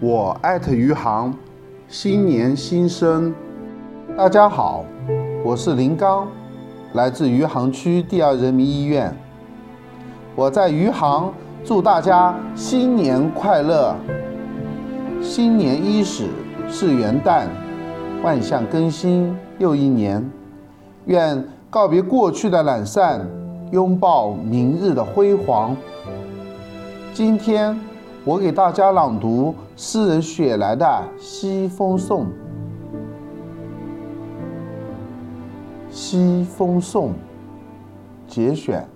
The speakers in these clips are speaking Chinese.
我艾特余杭，新年新生，大家好，我是林刚，来自余杭区第二人民医院。我在余杭祝大家新年快乐。新年伊始是元旦，万象更新又一年。愿告别过去的懒散，拥抱明日的辉煌。今天我给大家朗读诗人雪莱的《西风颂》。《西风颂》节选，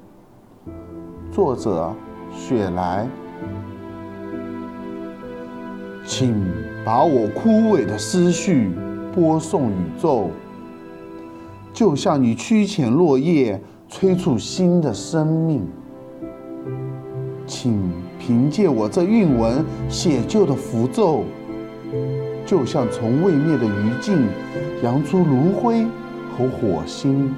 作者雪莱。请把我枯萎的思绪播送宇宙，就像你驱遣落叶，催促新的生命。请凭借我这韵文写就的符咒，就像从未灭的余烬，扬出炉灰和火星，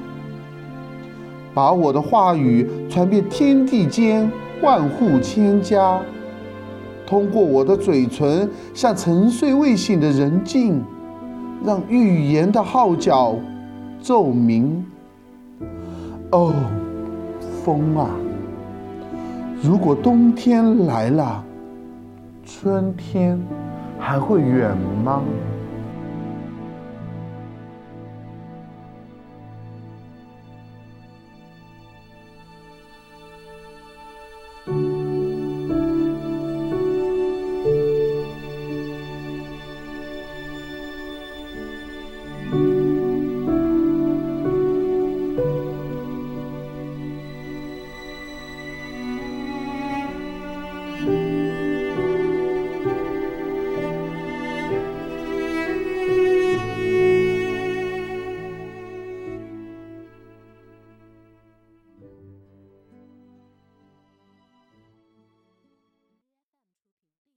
把我的话语传遍天地间，万户千家。通过我的嘴唇，向沉睡未醒的人静，让预言的号角奏鸣。哦，风啊，如果冬天来了，春天还会远吗？